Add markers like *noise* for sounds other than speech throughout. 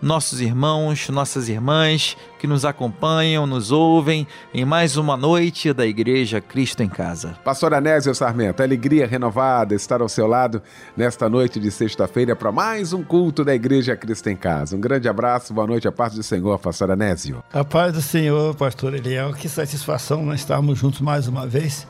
nossos irmãos, nossas irmãs que nos acompanham, nos ouvem em mais uma noite da Igreja Cristo em Casa. Pastor Anésio Sarmento, alegria renovada estar ao seu lado nesta noite de sexta-feira para mais um culto da Igreja Cristo em Casa. Um grande abraço, boa noite, a paz do Senhor, Pastor Anésio. A paz do Senhor, Pastor Eliel, que satisfação nós estarmos juntos mais uma vez.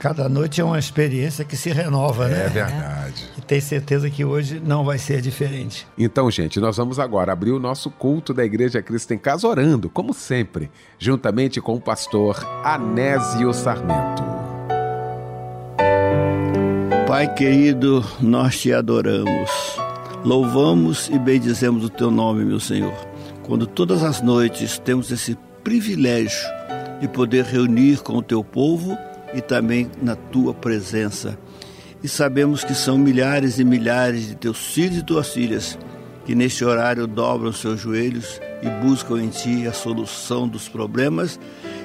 Cada noite é uma experiência que se renova, é né? É verdade. E tem certeza que hoje não vai ser diferente. Então, gente, nós vamos agora abrir o nosso culto da Igreja Cristo em Casa orando, como sempre, juntamente com o pastor Anésio Sarmento. Pai querido, nós te adoramos. Louvamos e bendizemos o teu nome, meu Senhor. Quando todas as noites temos esse privilégio de poder reunir com o teu povo e também na tua presença. E sabemos que são milhares e milhares de teus filhos e tuas filhas que neste horário dobram seus joelhos e buscam em ti a solução dos problemas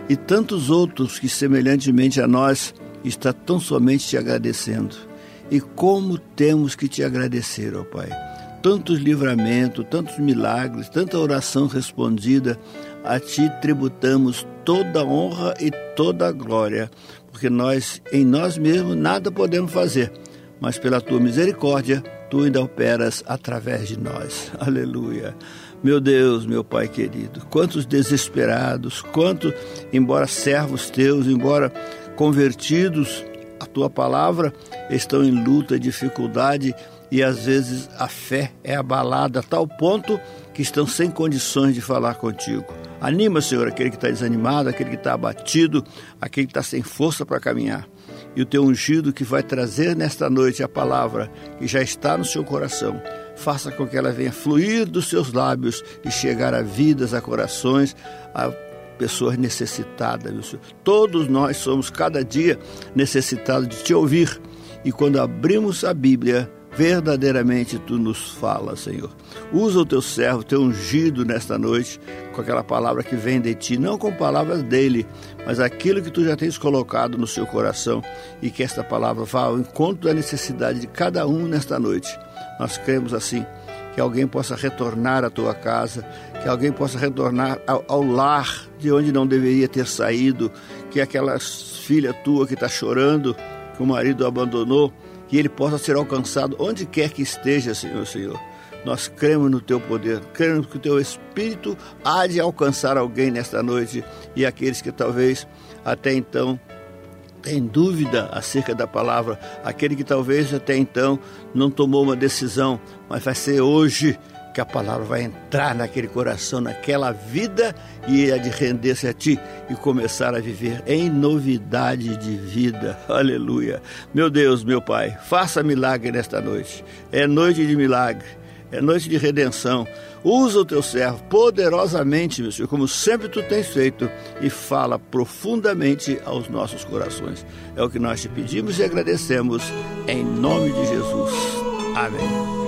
e tantos outros que semelhantemente a nós está tão somente te agradecendo. E como temos que te agradecer, ó Pai. Tantos livramentos, tantos milagres, tanta oração respondida, a ti tributamos toda a honra e toda a glória, porque nós, em nós mesmos, nada podemos fazer, mas pela tua misericórdia, tu ainda operas através de nós. *laughs* Aleluia. Meu Deus, meu Pai querido, quantos desesperados, quantos, embora servos teus, embora convertidos à tua palavra, estão em luta, dificuldade e às vezes a fé é abalada a tal ponto que estão sem condições de falar contigo. Anima, Senhor, aquele que está desanimado, aquele que está abatido, aquele que está sem força para caminhar. E o teu ungido que vai trazer nesta noite a palavra que já está no seu coração, faça com que ela venha fluir dos seus lábios e chegar a vidas, a corações, a pessoas necessitadas, meu Senhor. Todos nós somos cada dia necessitados de te ouvir. E quando abrimos a Bíblia, verdadeiramente tu nos fala, Senhor. Usa o teu servo, teu ungido nesta noite, com aquela palavra que vem de ti, não com palavras dele, mas aquilo que tu já tens colocado no seu coração e que esta palavra vá ao encontro da necessidade de cada um nesta noite. Nós cremos assim que alguém possa retornar à tua casa, que alguém possa retornar ao, ao lar de onde não deveria ter saído, que aquela filha tua que está chorando, que o marido abandonou, que ele possa ser alcançado onde quer que esteja, Senhor, Senhor. Nós cremos no teu poder, cremos que o teu Espírito há de alcançar alguém nesta noite e aqueles que talvez até então têm dúvida acerca da palavra, aquele que talvez até então não tomou uma decisão, mas vai ser hoje que a palavra vai entrar naquele coração, naquela vida e é de render-se a ti e começar a viver em novidade de vida. Aleluia. Meu Deus, meu Pai, faça milagre nesta noite. É noite de milagre. É noite de redenção. Usa o teu servo poderosamente, meu Senhor, como sempre tu tens feito, e fala profundamente aos nossos corações. É o que nós te pedimos e agradecemos, em nome de Jesus. Amém.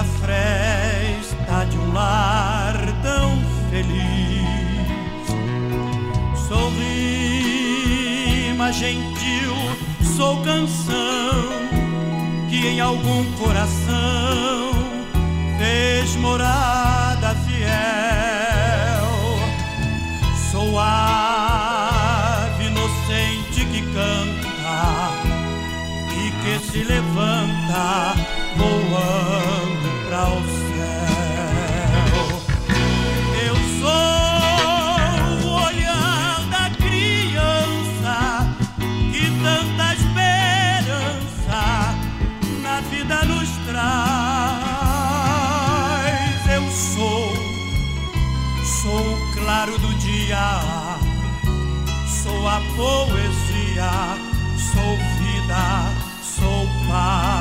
Na fresta de um lar tão feliz. Sou rima gentil, sou canção que em algum coração fez morada fiel. Sou ave inocente que canta e que se levanta poesia, sou vida, sou paz.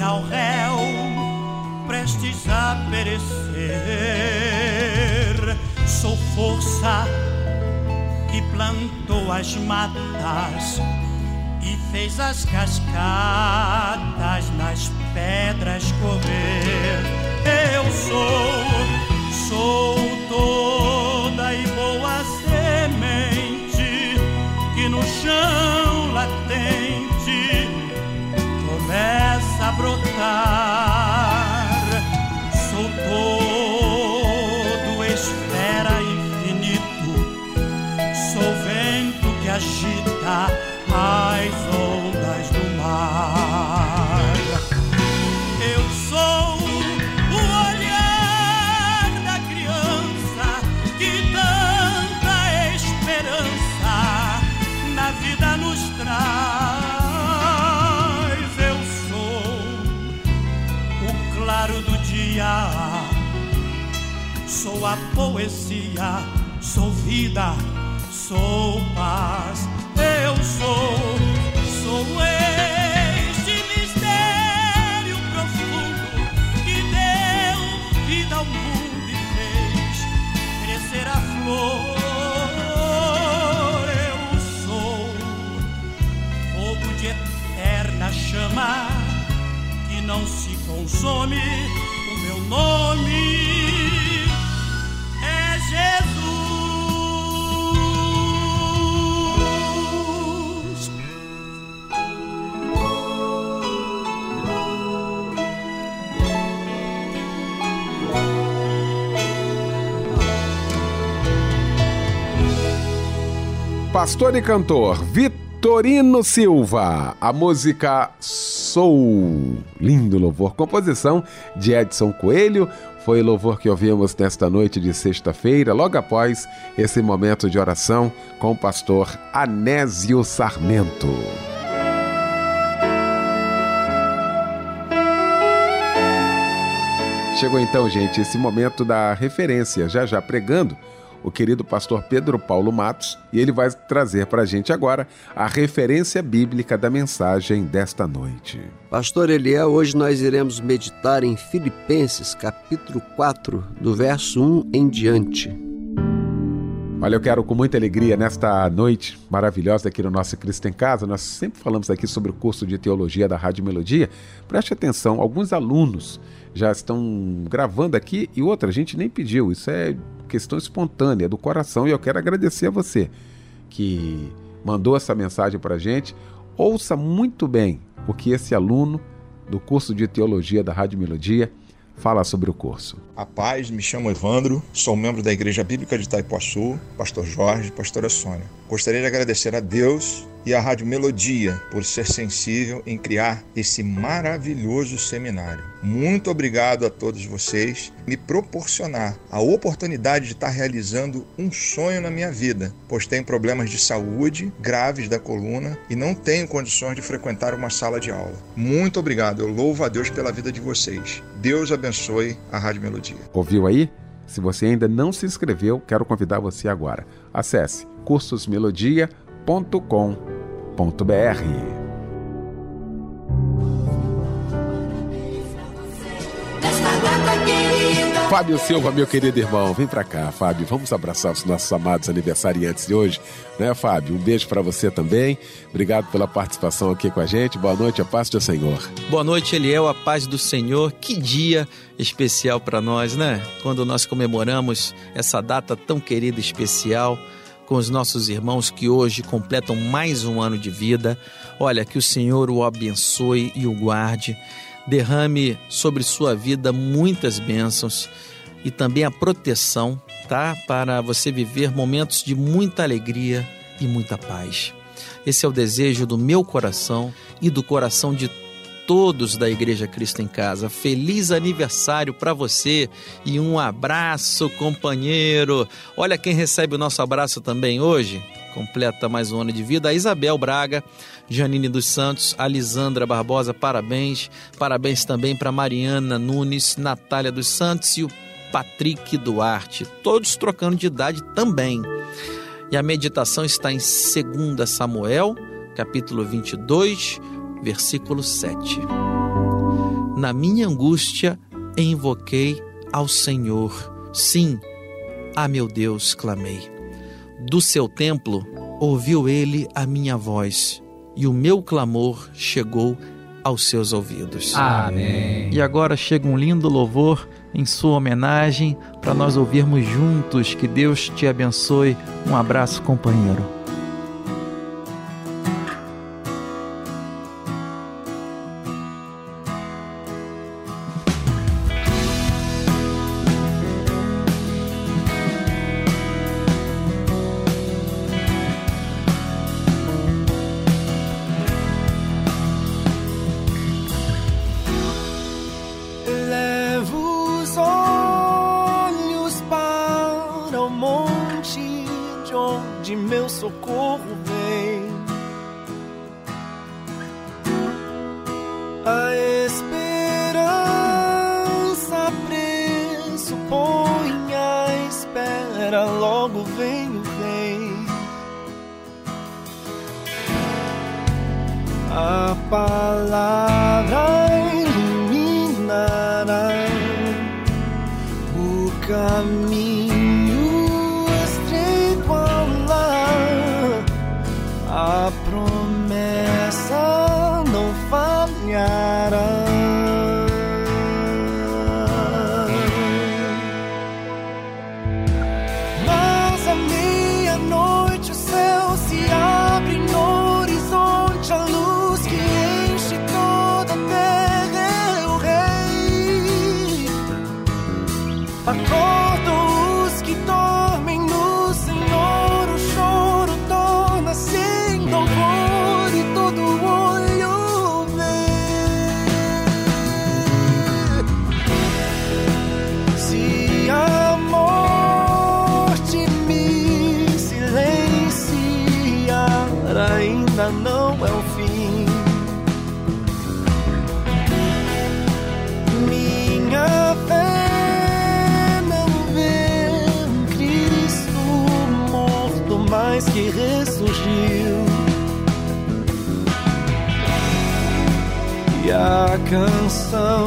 Ao réu, prestes a perecer. Sou força que plantou as matas e fez as cascatas nas pedras correr. Eu sou, sou toda e boa semente que no chão latente brotar. Sou todo esfera infinito, sou vento que agita as ondas sou a poesia, sou vida, sou paz. Eu sou, sou este mistério profundo que deu vida ao mundo e fez crescer a flor. Eu sou fogo de eterna chama que não se consome. O meu nome Pastor e cantor Vitorino Silva, a música Sou. Lindo louvor, composição de Edson Coelho. Foi o louvor que ouvimos nesta noite de sexta-feira, logo após esse momento de oração com o pastor Anésio Sarmento. Chegou então, gente, esse momento da referência, já já pregando o querido pastor Pedro Paulo Matos, e ele vai trazer para a gente agora a referência bíblica da mensagem desta noite. Pastor Eliel, hoje nós iremos meditar em Filipenses, capítulo 4, do verso 1 em diante. Olha, eu quero com muita alegria nesta noite maravilhosa aqui no nosso Cristo em Casa. Nós sempre falamos aqui sobre o curso de teologia da Rádio Melodia. Preste atenção, alguns alunos já estão gravando aqui e outra, a gente nem pediu. Isso é questão espontânea do coração e eu quero agradecer a você que mandou essa mensagem para a gente. Ouça muito bem o que esse aluno do curso de teologia da Rádio Melodia fala sobre o curso. A paz, me chamo Evandro, sou membro da Igreja Bíblica de Itaipuaçu, pastor Jorge, pastora Sônia. Gostaria de agradecer a Deus e à Rádio Melodia por ser sensível em criar esse maravilhoso seminário. Muito obrigado a todos vocês me proporcionar a oportunidade de estar realizando um sonho na minha vida, pois tenho problemas de saúde graves da coluna e não tenho condições de frequentar uma sala de aula. Muito obrigado, eu louvo a Deus pela vida de vocês. Deus abençoe a Rádio Melodia. Ouviu aí? Se você ainda não se inscreveu, quero convidar você agora. Acesse cursosmelodia.com.br. Fábio Silva, meu querido irmão, vem pra cá, Fábio. Vamos abraçar os nossos amados aniversariantes de hoje, né, Fábio? Um beijo para você também. Obrigado pela participação aqui com a gente. Boa noite, a paz do Senhor. Boa noite, Eliel, a paz do Senhor. Que dia especial para nós, né? Quando nós comemoramos essa data tão querida e especial com os nossos irmãos que hoje completam mais um ano de vida. Olha, que o Senhor o abençoe e o guarde derrame sobre sua vida muitas bênçãos e também a proteção, tá? Para você viver momentos de muita alegria e muita paz. Esse é o desejo do meu coração e do coração de todos da Igreja Cristo em Casa. Feliz aniversário para você e um abraço, companheiro. Olha quem recebe o nosso abraço também hoje. Completa mais um ano de vida. A Isabel Braga, Janine dos Santos, Alisandra Barbosa, parabéns. Parabéns também para Mariana Nunes, Natália dos Santos e o Patrick Duarte. Todos trocando de idade também. E a meditação está em 2 Samuel, capítulo 22, versículo 7. Na minha angústia invoquei ao Senhor. Sim, a meu Deus clamei. Do seu templo ouviu ele a minha voz, e o meu clamor chegou aos seus ouvidos. Amém. E agora chega um lindo louvor em sua homenagem para nós ouvirmos juntos. Que Deus te abençoe. Um abraço, companheiro. Canção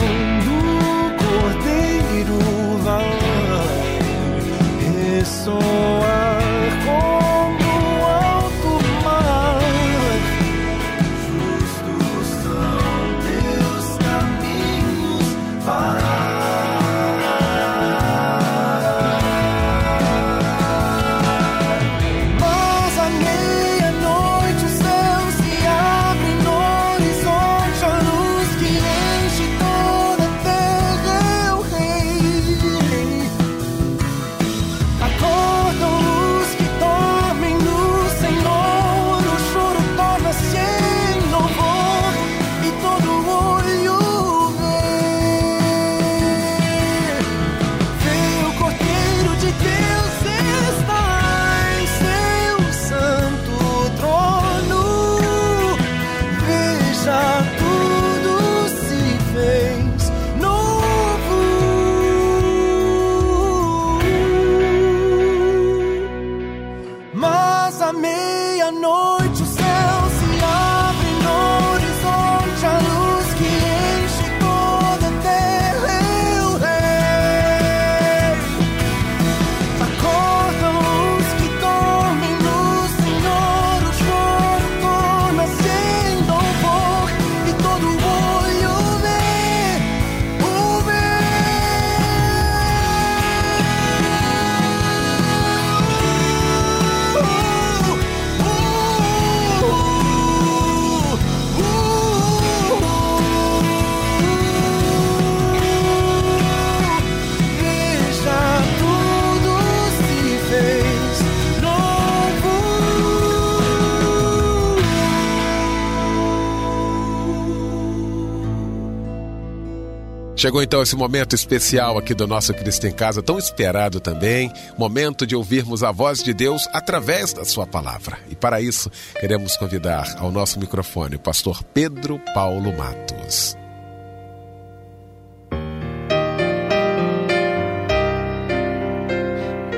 Chegou então esse momento especial aqui do nosso Cristo em Casa, tão esperado também, momento de ouvirmos a voz de Deus através da sua palavra. E para isso, queremos convidar ao nosso microfone o pastor Pedro Paulo Matos.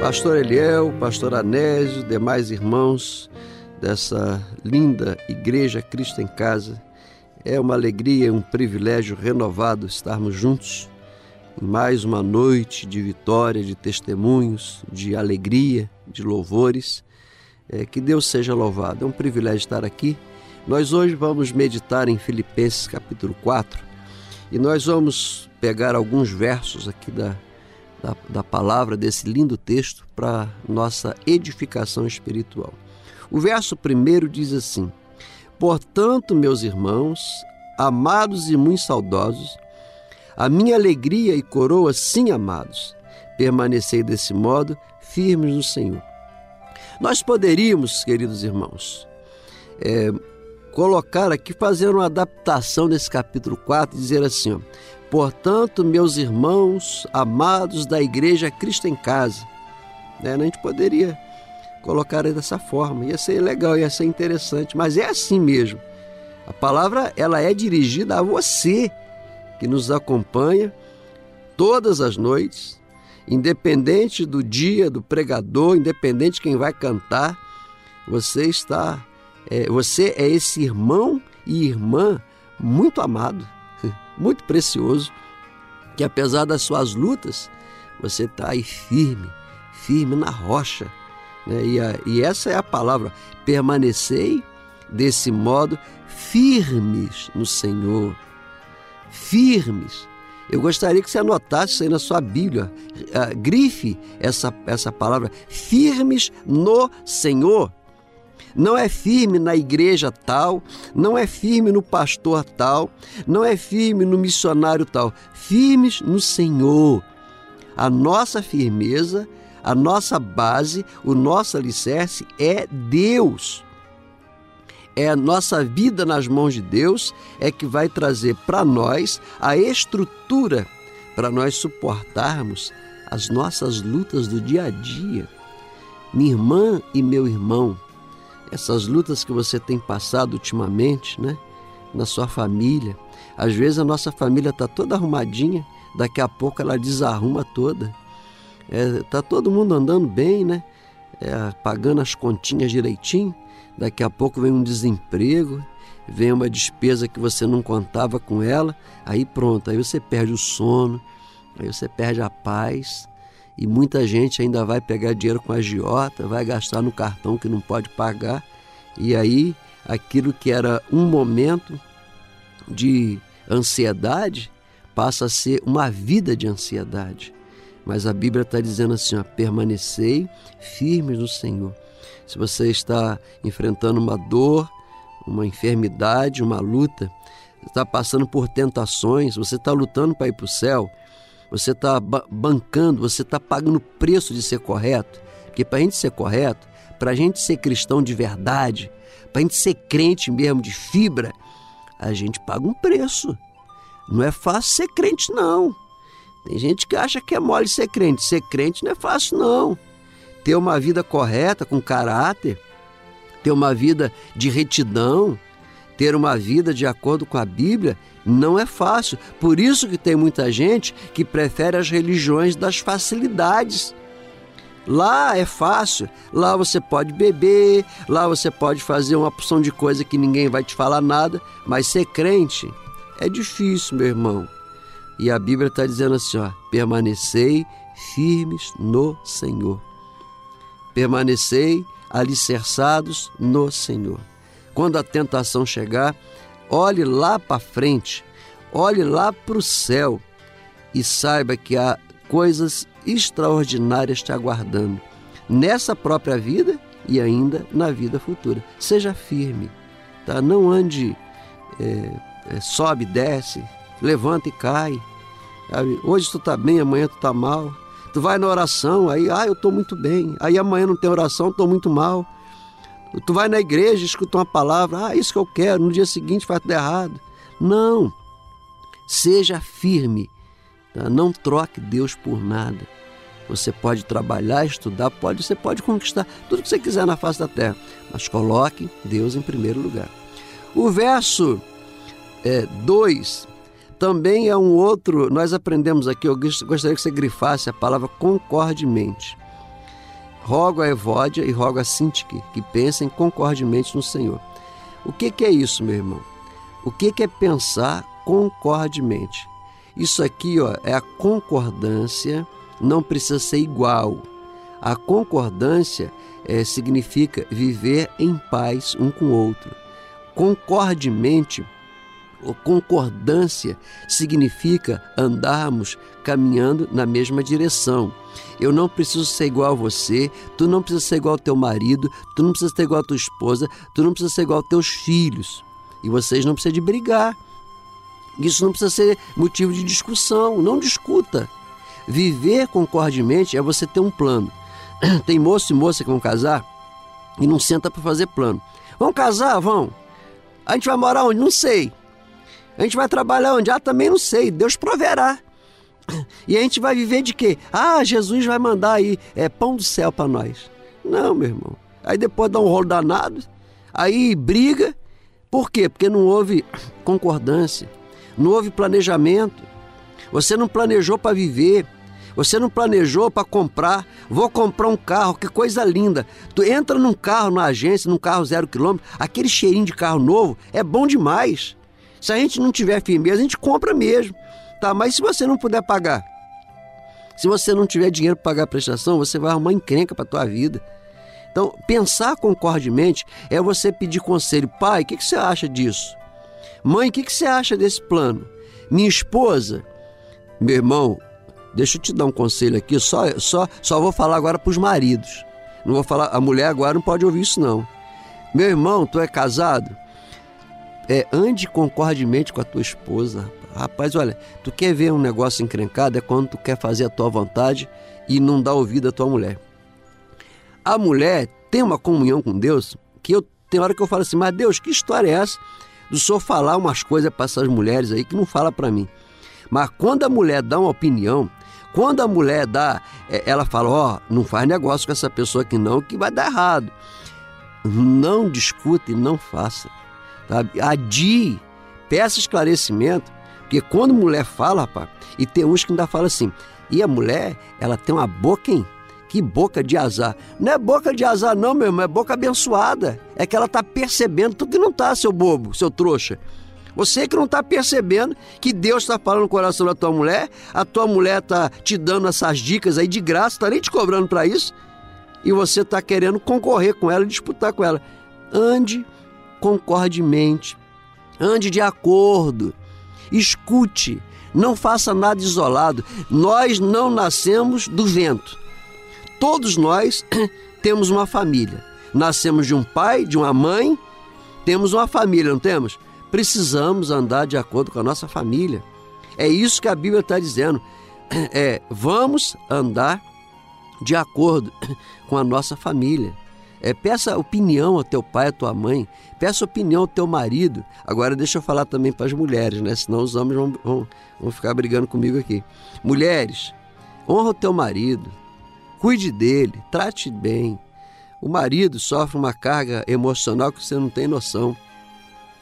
Pastor Eliel, Pastor Anésio, demais irmãos dessa linda Igreja Cristo em Casa. É uma alegria um privilégio renovado estarmos juntos em mais uma noite de vitória, de testemunhos, de alegria, de louvores. É, que Deus seja louvado. É um privilégio estar aqui. Nós hoje vamos meditar em Filipenses capítulo 4 e nós vamos pegar alguns versos aqui da, da, da palavra, desse lindo texto, para nossa edificação espiritual. O verso primeiro diz assim: Portanto, meus irmãos, amados e muito saudosos, a minha alegria e coroa, sim, amados, permanecei desse modo, firmes no Senhor. Nós poderíamos, queridos irmãos, é, colocar aqui, fazer uma adaptação desse capítulo 4 e dizer assim: ó, Portanto, meus irmãos amados da igreja Cristo em Casa. Né? A gente poderia colocar dessa forma, ia ser legal, ia ser interessante, mas é assim mesmo. A palavra ela é dirigida a você que nos acompanha todas as noites, independente do dia do pregador, independente de quem vai cantar, você está, é, você é esse irmão e irmã muito amado, *laughs* muito precioso, que apesar das suas lutas, você está aí firme, firme na rocha. Né? E, a, e essa é a palavra, permanecei desse modo firmes no Senhor. Firmes. Eu gostaria que você anotasse isso aí na sua Bíblia. Uh, grife essa, essa palavra. Firmes no Senhor. Não é firme na igreja tal, não é firme no pastor tal, não é firme no missionário tal. Firmes no Senhor. A nossa firmeza, a nossa base, o nosso alicerce é Deus é a nossa vida nas mãos de Deus é que vai trazer para nós a estrutura para nós suportarmos as nossas lutas do dia a dia. Minha irmã e meu irmão, essas lutas que você tem passado ultimamente, né, na sua família, às vezes a nossa família está toda arrumadinha, daqui a pouco ela desarruma toda. É, tá todo mundo andando bem, né? É, pagando as continhas direitinho daqui a pouco vem um desemprego, vem uma despesa que você não contava com ela, aí pronto, aí você perde o sono, aí você perde a paz. E muita gente ainda vai pegar dinheiro com a agiota, vai gastar no cartão que não pode pagar. E aí aquilo que era um momento de ansiedade passa a ser uma vida de ansiedade. Mas a Bíblia está dizendo assim: ó, permanecei firmes no Senhor. Se você está enfrentando uma dor, uma enfermidade, uma luta, está passando por tentações, você está lutando para ir para o céu, você está bancando, você está pagando o preço de ser correto. Porque para a gente ser correto, para a gente ser cristão de verdade, para a gente ser crente mesmo de fibra, a gente paga um preço. Não é fácil ser crente, não. Tem gente que acha que é mole ser crente. Ser crente não é fácil, não. Ter uma vida correta, com caráter, ter uma vida de retidão, ter uma vida de acordo com a Bíblia, não é fácil. Por isso que tem muita gente que prefere as religiões das facilidades. Lá é fácil, lá você pode beber, lá você pode fazer uma porção de coisa que ninguém vai te falar nada, mas ser crente é difícil, meu irmão. E a Bíblia está dizendo assim: ó, permanecei firmes no Senhor. Permanecei alicerçados no Senhor. Quando a tentação chegar, olhe lá para frente, olhe lá para o céu e saiba que há coisas extraordinárias te aguardando nessa própria vida e ainda na vida futura. Seja firme, tá? Não ande é, é, sobe, desce, levanta e cai. Hoje tu está bem, amanhã tu está mal. Tu vai na oração, aí, ah, eu estou muito bem. Aí amanhã não tem oração, estou muito mal. Tu vai na igreja, escuta uma palavra, ah, isso que eu quero, no dia seguinte faz tudo errado. Não. Seja firme. Tá? Não troque Deus por nada. Você pode trabalhar, estudar, pode, você pode conquistar tudo que você quiser na face da terra, mas coloque Deus em primeiro lugar. O verso 2 é, também é um outro, nós aprendemos aqui, eu gostaria que você grifasse a palavra concordemente. Rogo a Evódia e rogo a Sintique que pensem concordemente no Senhor. O que, que é isso, meu irmão? O que, que é pensar concordemente? Isso aqui ó, é a concordância, não precisa ser igual. A concordância é, significa viver em paz um com o outro. Concordemente concordância significa andarmos caminhando na mesma direção. Eu não preciso ser igual a você, tu não precisa ser igual ao teu marido, tu não precisa ser igual à tua esposa, tu não precisa ser igual aos teus filhos. E vocês não precisam de brigar. Isso não precisa ser motivo de discussão, não discuta. Viver concordemente é você ter um plano. *clears throat* Tem moço e moça que vão casar e não senta para fazer plano. Vão casar? Vão. A gente vai morar onde? Não sei. A gente vai trabalhar onde? Ah, também não sei. Deus proverá. E a gente vai viver de quê? Ah, Jesus vai mandar aí é, pão do céu para nós. Não, meu irmão. Aí depois dá um rolo danado, aí briga. Por quê? Porque não houve concordância, não houve planejamento. Você não planejou para viver, você não planejou para comprar. Vou comprar um carro, que coisa linda. Tu entra num carro na agência, num carro zero quilômetro, aquele cheirinho de carro novo é bom demais. Se a gente não tiver firmeza, a gente compra mesmo. Tá, mas se você não puder pagar, se você não tiver dinheiro para pagar a prestação, você vai arrumar encrenca para tua vida. Então, pensar concordemente é você pedir conselho. Pai, o que, que, você acha disso? Mãe, o que, que você acha desse plano? Minha esposa, meu irmão, deixa eu te dar um conselho aqui, só, só, só vou falar agora para os maridos. Não vou falar, a mulher agora não pode ouvir isso não. Meu irmão, tu é casado? É, ande concordemente com a tua esposa. Rapaz, olha, tu quer ver um negócio encrencado é quando tu quer fazer a tua vontade e não dá ouvido à tua mulher. A mulher tem uma comunhão com Deus que eu tem hora que eu falo assim, mas Deus, que história é essa do senhor falar umas coisas para essas mulheres aí que não fala para mim? Mas quando a mulher dá uma opinião, quando a mulher dá, é, ela fala, ó, oh, não faz negócio com essa pessoa aqui não, que vai dar errado. Não discute, não faça. Sabe? Adie, peça esclarecimento, porque quando mulher fala, rapaz, e tem uns que ainda falam assim, e a mulher, ela tem uma boca, hein? Que boca de azar. Não é boca de azar, não, meu irmão, é boca abençoada. É que ela está percebendo, tu que não tá, seu bobo, seu trouxa. Você que não está percebendo que Deus está falando no coração da tua mulher, a tua mulher está te dando essas dicas aí de graça, está nem te cobrando para isso, e você está querendo concorrer com ela, disputar com ela. Ande concordemente, ande de acordo, escute, não faça nada isolado. Nós não nascemos do vento. Todos nós *clears throat* temos uma família. Nascemos de um pai, de uma mãe, temos uma família, não temos? Precisamos andar de acordo com a nossa família. É isso que a Bíblia está dizendo. *clears throat* É, vamos andar de acordo *clears throat* com a nossa família. É, peça opinião ao teu pai, à tua mãe, peça opinião ao teu marido. Agora deixa eu falar também para as mulheres, né? Senão os homens vão, vão, vão ficar brigando comigo aqui. Mulheres, honra o teu marido, cuide dele, trate bem. O marido sofre uma carga emocional que você não tem noção.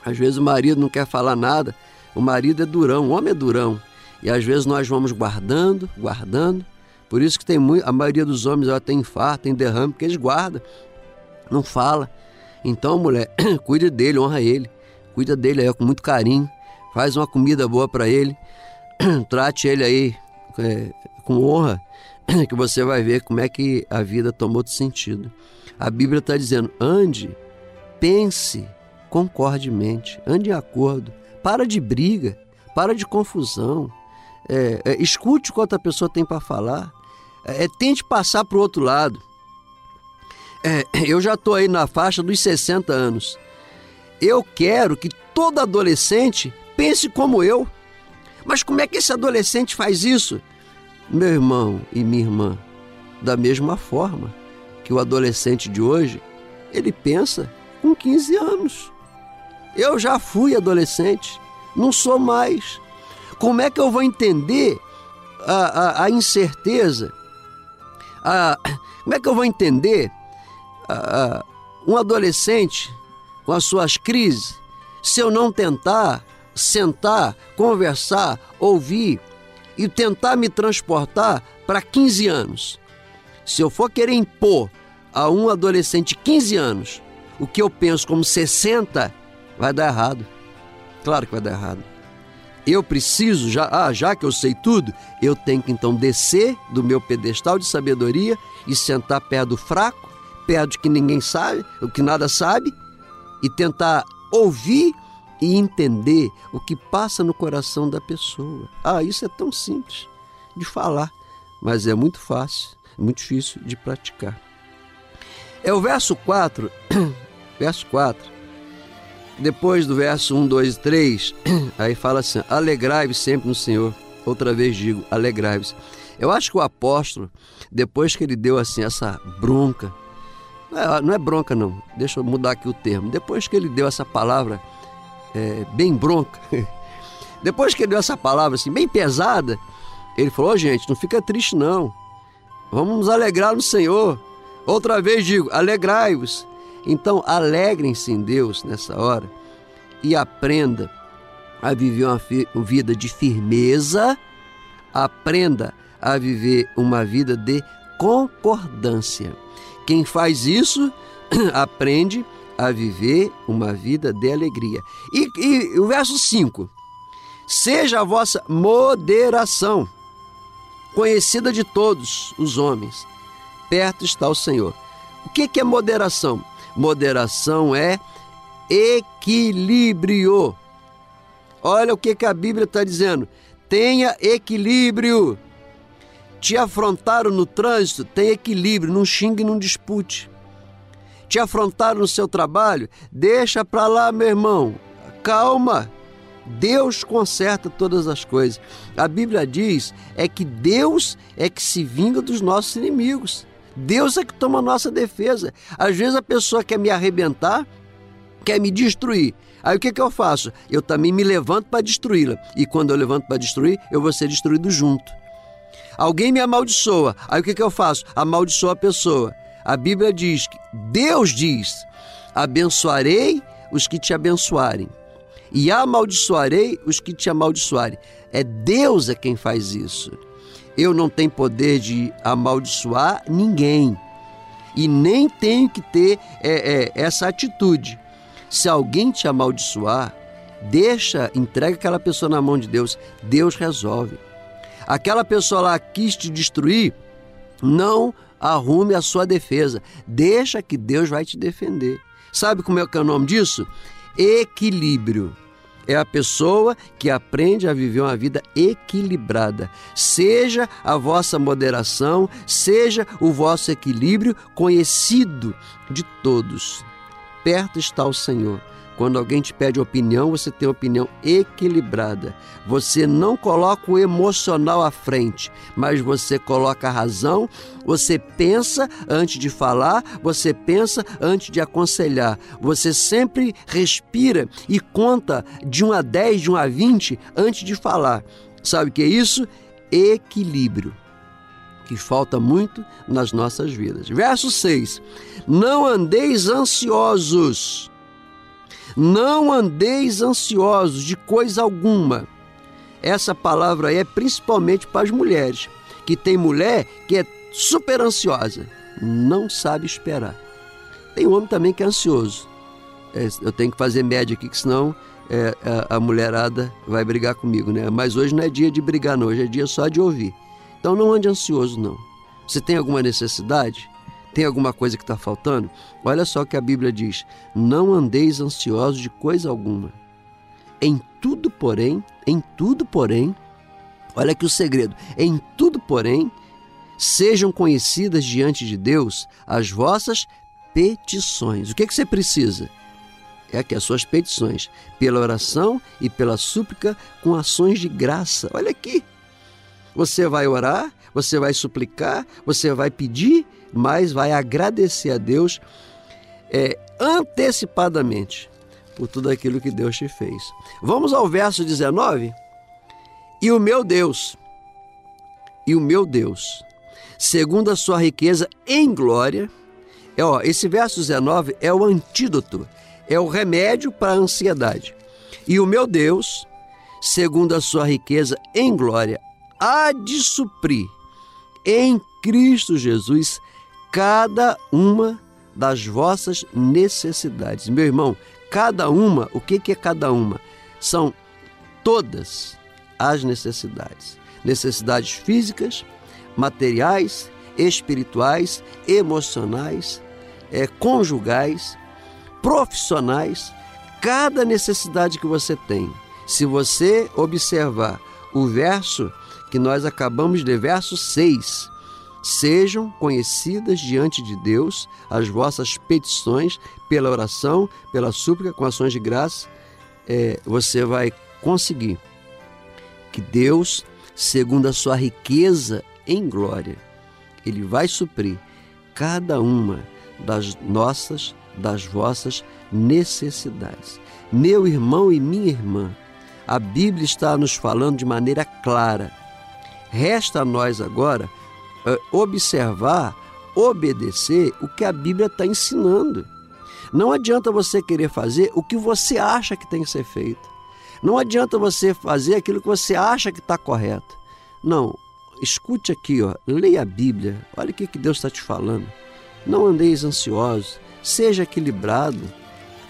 Às vezes o marido não quer falar nada, o marido é durão, o homem é durão. E às vezes nós vamos guardando, guardando. Por isso que tem muito, a maioria dos homens ela tem infarto, tem derrame, porque eles guardam, não fala. Então, mulher, *clears throat* cuide dele, honra ele. Cuida dele aí com muito carinho. Faz uma comida boa para ele. *clears throat* Trate ele aí é, com honra, *clears throat* que você vai ver como é que a vida tomou outro sentido. A Bíblia está dizendo: ande, pense, concordemente, ande em acordo, para de briga, para de confusão, é, é, escute o que outra pessoa tem para falar, é, tente passar para o outro lado. É, eu já estou aí na faixa dos 60 anos. Eu quero que todo adolescente pense como eu. Mas como é que esse adolescente faz isso? Meu irmão e minha irmã, da mesma forma que o adolescente de hoje, ele pensa com 15 anos. Eu já fui adolescente, não sou mais. Como é que eu vou entender a, a, a incerteza? A, como é que eu vou entender a, um adolescente com as suas crises se eu não tentar sentar, conversar, ouvir e tentar me transportar para 15 anos? Se eu for querer impor a um adolescente de 15 anos o que eu penso como 60, vai dar errado. Claro que vai dar errado. Eu preciso, já, ah, já que eu sei tudo, eu tenho que então descer do meu pedestal de sabedoria e sentar perto do fraco, perto de que ninguém sabe, o que nada sabe, e tentar ouvir e entender o que passa no coração da pessoa. Ah, isso é tão simples de falar, mas é muito fácil, muito difícil de praticar. É o verso 4, *coughs* verso 4, depois do verso 1, 2 e 3, *coughs* aí fala assim: alegrai-vos sempre no Senhor. Outra vez digo, alegrai-vos. Eu acho que o apóstolo, depois que ele deu assim essa bronca, não é, bronca não, deixa eu mudar aqui o termo. Depois que ele deu essa palavra é, bem bronca, *laughs* depois que ele deu essa palavra assim bem pesada, ele falou: oh, gente, não fica triste não, vamos nos alegrar no Senhor. Outra vez digo, alegrai-vos. Então, alegrem-se em Deus nessa hora e aprenda a viver uma vida de firmeza, aprenda a viver uma vida de concordância. Quem faz isso *clears throat* aprende a viver uma vida de alegria. E, e o verso 5: Seja a vossa moderação conhecida de todos os homens, perto está o Senhor. O que é moderação? Moderação é equilíbrio. Olha o que, que a Bíblia está dizendo. Tenha equilíbrio. Te afrontaram no trânsito, tem equilíbrio, não xingue, não dispute. Te afrontaram no seu trabalho, deixa para lá, meu irmão. Calma. Deus conserta todas as coisas. A Bíblia diz é que Deus é que se vinga dos nossos inimigos. Deus é que toma a nossa defesa. Às vezes a pessoa quer me arrebentar, quer me destruir. Aí o que, que eu faço? Eu também me levanto para destruí-la. E quando eu levanto para destruir, eu vou ser destruído junto. Alguém me amaldiçoa. Aí o que, que eu faço? Amaldiçoa a pessoa. A Bíblia diz que Deus diz: abençoarei os que te abençoarem, e amaldiçoarei os que te amaldiçoarem. É Deus é quem faz isso. Eu não tenho poder de amaldiçoar ninguém. E nem tenho que ter é, é, essa atitude. Se alguém te amaldiçoar, deixa, entrega aquela pessoa na mão de Deus. Deus resolve. Aquela pessoa lá quis te destruir, não arrume a sua defesa. Deixa que Deus vai te defender. Sabe como é que é o nome disso? Equilíbrio. É a pessoa que aprende a viver uma vida equilibrada. Seja a vossa moderação, seja o vosso equilíbrio conhecido de todos. Perto está o Senhor quando alguém te pede opinião, você tem opinião equilibrada. Você não coloca o emocional à frente, mas você coloca a razão, você pensa antes de falar, você pensa antes de aconselhar. Você sempre respira e conta de 1 a 10, de 1 a 20 antes de falar. Sabe o que é isso? Equilíbrio que falta muito nas nossas vidas. Verso 6: Não andeis ansiosos não andeis ansiosos de coisa alguma. Essa palavra aí é principalmente para as mulheres, que tem mulher que é super ansiosa, não sabe esperar. Tem homem também que é ansioso. É, eu tenho que fazer média aqui, que senão é, a, a, mulherada vai brigar comigo, né? Mas hoje não é dia de brigar, não. Hoje é dia só de ouvir. Então não ande ansioso, não. Você tem alguma necessidade? Tem alguma coisa que está faltando? Olha só o que a Bíblia diz: Não andeis ansiosos de coisa alguma. Em tudo, porém, em tudo, porém, olha aqui o segredo: em tudo, porém, sejam conhecidas diante de Deus as vossas petições. O que, é que você precisa? É aqui as suas petições, pela oração e pela súplica com ações de graça. Olha aqui. Você vai orar, você vai suplicar, você vai pedir mas vai agradecer a Deus é, antecipadamente por tudo aquilo que Deus te fez. Vamos ao verso 19? E o meu Deus, e o meu Deus, segundo a sua riqueza em glória, é, ó, esse verso 19 é o antídoto, é o remédio para a ansiedade. E o meu Deus, segundo a sua riqueza em glória, há de suprir em Cristo Jesus cada uma das vossas necessidades. Meu irmão, cada uma, o que é cada uma? São todas as necessidades: necessidades físicas, materiais, espirituais, emocionais, é, conjugais, profissionais, cada necessidade que você tem. Se você observar o verso que nós acabamos de ler, verso 6, Sejam conhecidas diante de Deus as vossas petições pela oração, pela súplica, com ações de graça. É, você vai conseguir que Deus, segundo a sua riqueza em glória, Ele vai suprir cada uma das nossas, das vossas necessidades. Meu irmão e minha irmã, a Bíblia está nos falando de maneira clara. Resta a nós agora observar, obedecer o que a Bíblia está ensinando. Não adianta você querer fazer o que você acha que tem que ser feito. Não adianta você fazer aquilo que você acha que está correto. Não, escute aqui, ó, leia a Bíblia, olha o que, que Deus está te falando. Não andeis ansiosos, seja equilibrado,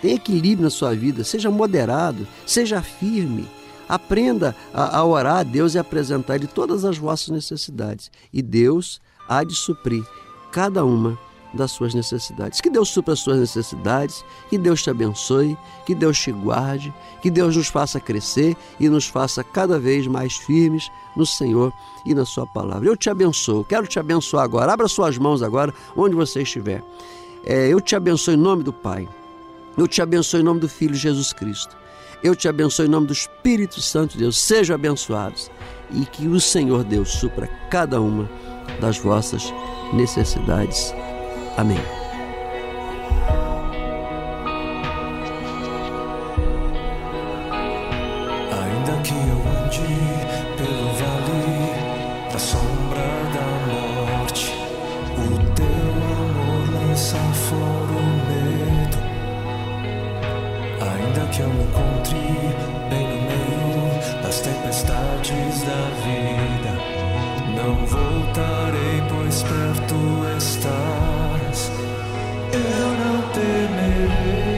tenha equilíbrio na sua vida, seja moderado, seja firme, Aprenda a, a orar a Deus e apresentar de todas as vossas necessidades. E Deus há de suprir cada uma das suas necessidades. Que Deus supra as suas necessidades, que Deus te abençoe, que Deus te guarde, que Deus nos faça crescer e nos faça cada vez mais firmes no Senhor e na Sua palavra. Eu te abençoo, quero te abençoar agora. Abra suas mãos agora, onde você estiver. É, eu te abençoo em nome do Pai. Eu te abençoo em nome do Filho Jesus Cristo. Eu te abençoo em nome do Espírito Santo de Deus. Sejam abençoados e que o Senhor Deus supra cada uma das vossas necessidades. Amém. antes da vida. Não voltarei, pois perto estás. Eu não temerei.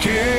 care.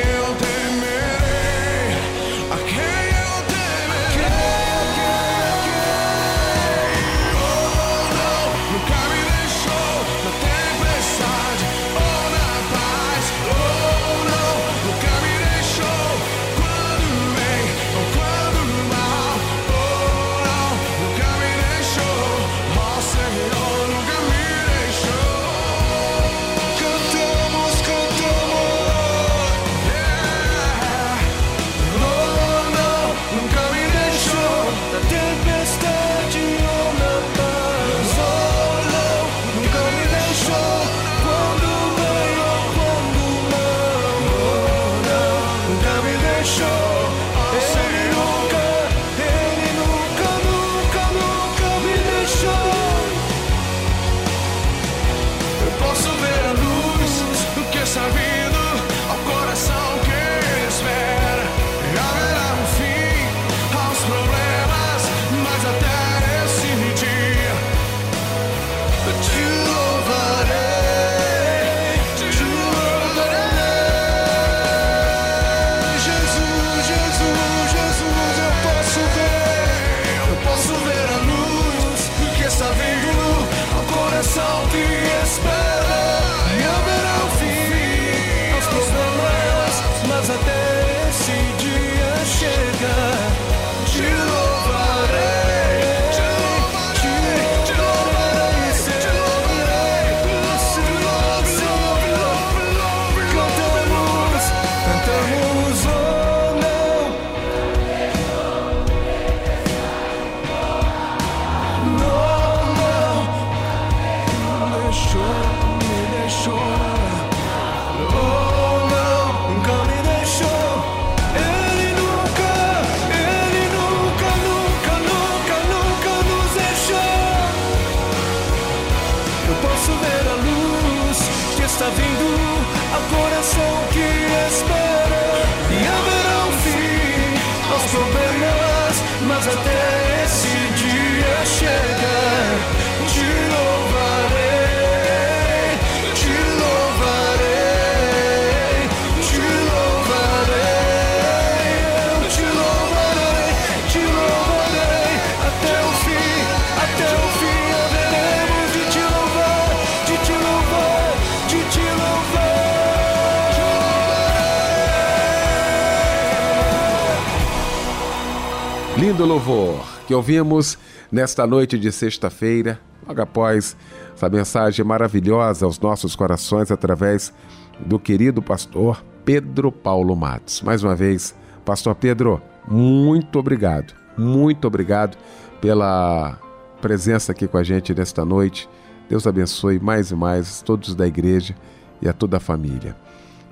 lindo louvor que ouvimos nesta noite de sexta-feira, logo após essa mensagem maravilhosa aos nossos corações através do querido pastor Pedro Paulo Matos. Mais uma vez, pastor Pedro, muito obrigado, muito obrigado pela presença aqui com a gente nesta noite. Deus abençoe mais e mais todos da igreja e a toda a família.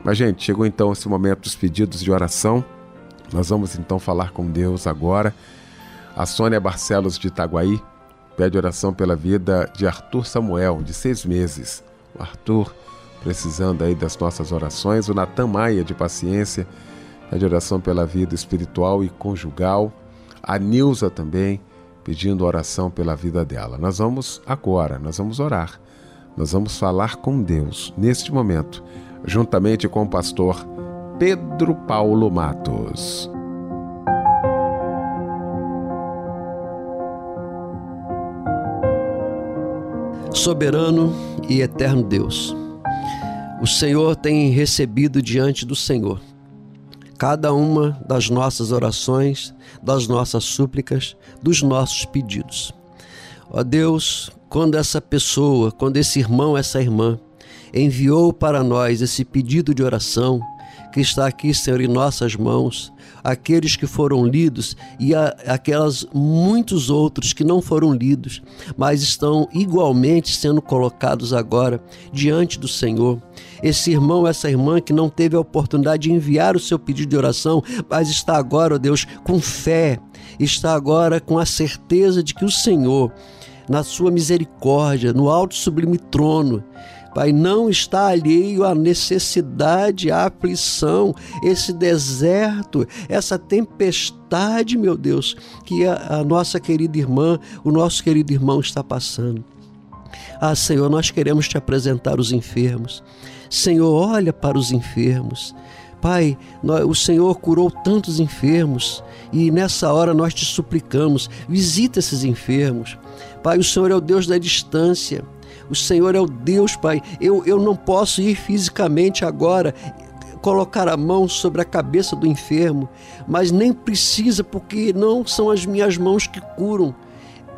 Mas, gente, chegou então esse momento dos pedidos de oração. Nós vamos então falar com Deus agora. A Sônia Barcelos de Itaguaí pede oração pela vida de Arthur Samuel, de seis meses. O Arthur, precisando aí das nossas orações. O Natan Maia, de Paciência, pede oração pela vida espiritual e conjugal. A Nilza também, pedindo oração pela vida dela. Nós vamos agora, nós vamos orar. Nós vamos falar com Deus neste momento, juntamente com o pastor Pedro Paulo Matos. Soberano e eterno Deus, o Senhor tem recebido diante do Senhor cada uma das nossas orações, das nossas súplicas, dos nossos pedidos. Ó Deus, quando essa pessoa, quando esse irmão, essa irmã enviou para nós esse pedido de oração, que está aqui, Senhor, em nossas mãos, aqueles que foram lidos e aquelas muitos outros que não foram lidos, mas estão igualmente sendo colocados agora diante do Senhor. Esse irmão, essa irmã que não teve a oportunidade de enviar o seu pedido de oração, mas está agora, ó Deus, com fé, está agora com a certeza de que o Senhor, na sua misericórdia, no alto sublime trono, Pai, não está alheio à necessidade, à aflição, esse deserto, essa tempestade, meu Deus, que a, a nossa querida irmã, o nosso querido irmão está passando. Ah, Senhor, nós queremos te apresentar os enfermos. Senhor, olha para os enfermos. Pai, o Senhor curou tantos enfermos e nessa hora nós te suplicamos, visita esses enfermos. Pai, o Senhor é o Deus da distância. O Senhor é o Deus, Pai. Eu, eu não posso ir fisicamente agora colocar a mão sobre a cabeça do enfermo, mas nem precisa, porque não são as minhas mãos que curam.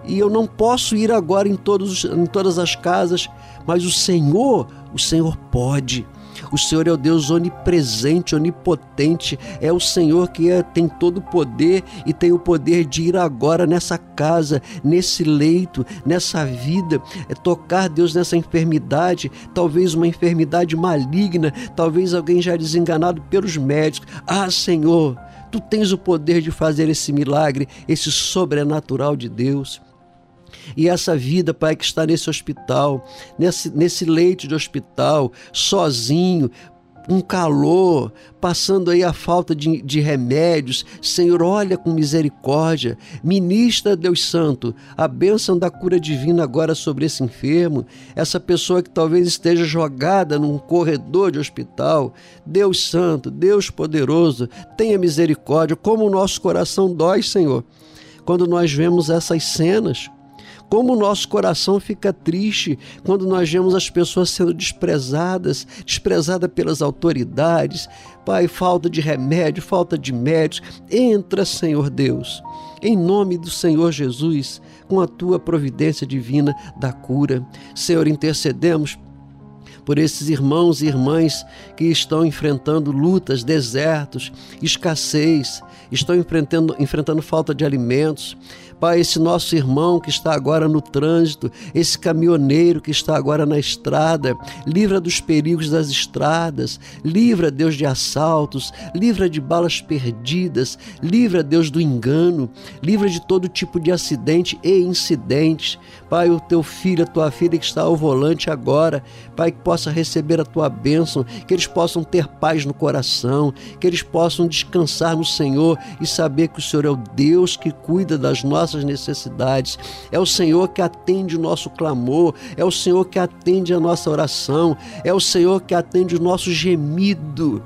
E eu não posso ir agora em, todos, em todas as casas, mas o Senhor, o Senhor pode. O Senhor é o Deus onipresente, onipotente, é o Senhor que é, tem todo o poder e tem o poder de ir agora nessa casa, nesse leito, nessa vida, é tocar Deus nessa enfermidade, talvez uma enfermidade maligna, talvez alguém já desenganado pelos médicos. Ah, Senhor, tu tens o poder de fazer esse milagre, esse sobrenatural de Deus. E essa vida, Pai, que está nesse hospital, nesse, nesse leito de hospital, sozinho, um calor, passando aí a falta de, de, remédios. Senhor, olha com misericórdia, ministra, Deus Santo, a bênção da cura divina agora sobre esse enfermo, essa pessoa que talvez esteja jogada num corredor de hospital. Deus Santo, Deus poderoso, tenha misericórdia, como o nosso coração dói, Senhor, quando nós vemos essas cenas como o nosso coração fica triste quando nós vemos as pessoas sendo desprezadas, desprezadas pelas autoridades. Pai, falta de remédio, falta de médicos. Entra, Senhor Deus, em nome do Senhor Jesus, com a tua providência divina da cura. Senhor, intercedemos por esses irmãos e irmãs que estão enfrentando lutas, desertos, escassez, estão enfrentando, enfrentando falta de alimentos. Pai, esse nosso irmão que está agora no trânsito, esse caminhoneiro que está agora na estrada, livra dos perigos das estradas, livra, Deus, de assaltos, livra de balas perdidas, livra, Deus, do engano, livra de todo tipo de acidente e incidentes. Pai, o teu filho, a tua filha que está ao volante agora, Pai, que possa receber a tua bênção, que eles possam ter paz no coração, que eles possam descansar no Senhor e saber que o Senhor é o Deus que cuida das nossas necessidades. É o Senhor que atende o nosso clamor, é o Senhor que atende a nossa oração, é o Senhor que atende o nosso gemido.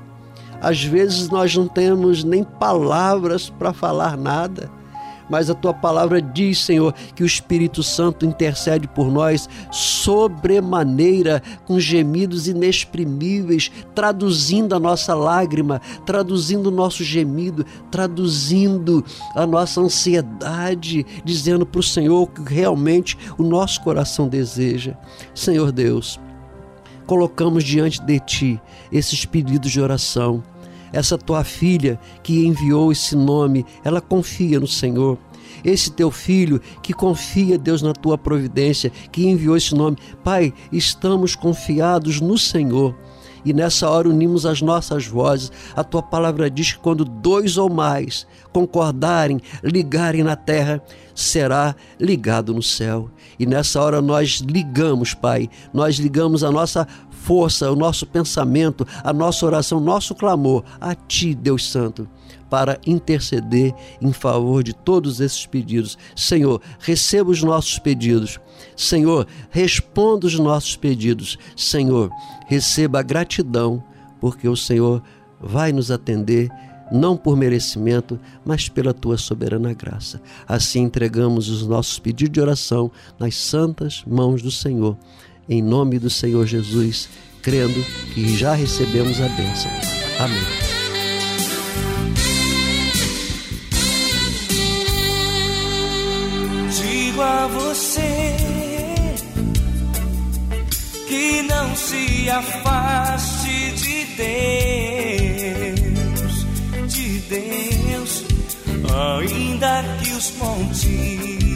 Às vezes nós não temos nem palavras para falar nada mas a tua palavra diz, Senhor, que o Espírito Santo intercede por nós sobremaneira, com gemidos inexprimíveis, traduzindo a nossa lágrima, traduzindo o nosso gemido, traduzindo a nossa ansiedade, dizendo para o Senhor o que realmente o nosso coração deseja. Senhor Deus, colocamos diante de Ti esses pedidos de oração essa tua filha que enviou esse nome, ela confia no Senhor. Esse teu filho que confia, Deus, na tua providência, que enviou esse nome. Pai, estamos confiados no Senhor E nessa hora unimos as nossas vozes. A tua palavra diz que quando dois ou mais concordarem, ligarem na terra, será ligado no céu. E nessa hora nós ligamos, Pai, nós ligamos a nossa força, o nosso pensamento, a nossa oração, nosso clamor a Ti, Deus Santo, para interceder em favor de todos esses pedidos. Senhor, receba os nossos pedidos. Senhor, responda os nossos pedidos. Senhor, receba a gratidão, porque o Senhor vai nos atender não por merecimento, mas pela tua soberana graça. Assim entregamos os nossos pedidos de oração nas santas mãos do Senhor em nome do Senhor Jesus, crendo que já recebemos a bênção. Amém. Digo a você que não se afaste de Deus, de Deus, ainda que os montes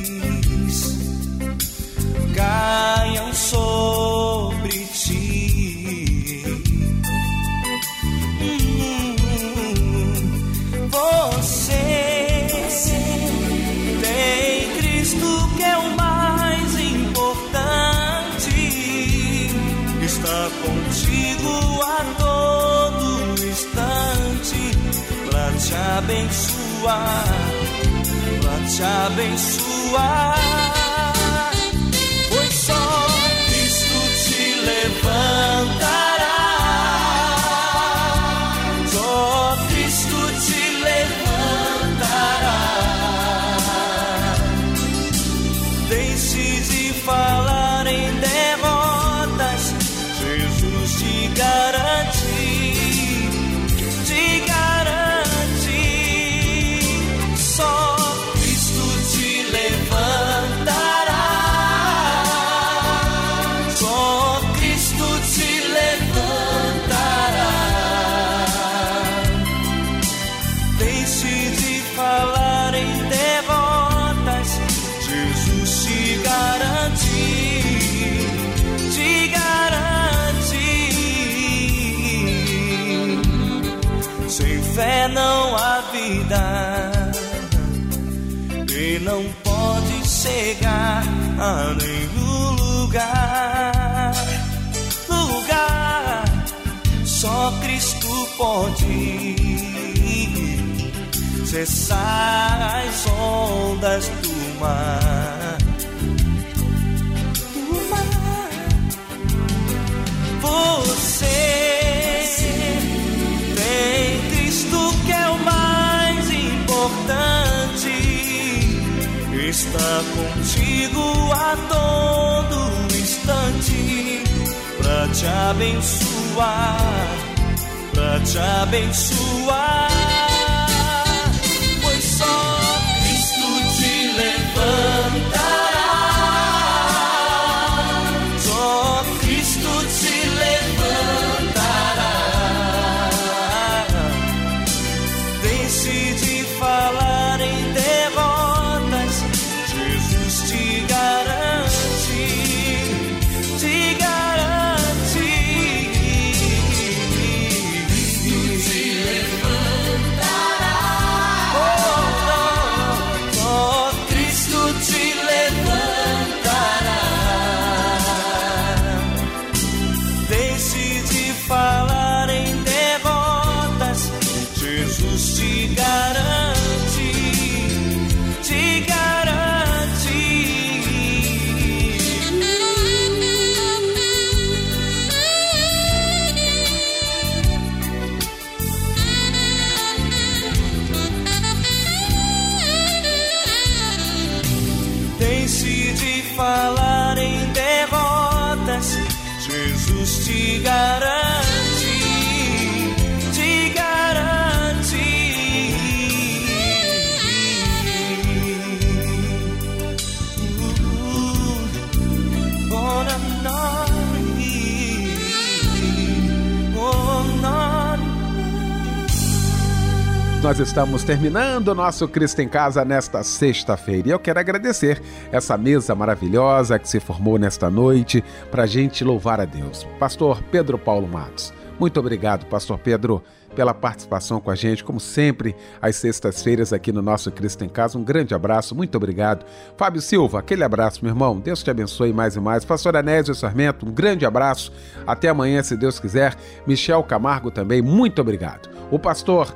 abençoar, para te abençoar. Pode cessar as ondas do mar. Do mar. Você tem Cristo que é o mais importante. Está contigo a todo instante para te abençoar, te abençoar. Jesus Nós estamos terminando o nosso Cristo em Casa nesta sexta-feira e eu quero agradecer essa mesa maravilhosa que se formou nesta noite para a gente louvar a Deus. Pastor Pedro Paulo Matos, Muito obrigado, Pastor Pedro, pela participação com a gente, como sempre, às sextas-feiras aqui no nosso Cristo em Casa. Um grande abraço, muito obrigado. Fábio Silva, aquele abraço, meu irmão. Deus te abençoe mais e mais. Pastor Anésio Sarmento, um grande abraço. Até amanhã, se Deus quiser. Michel Camargo também, muito obrigado. O pastor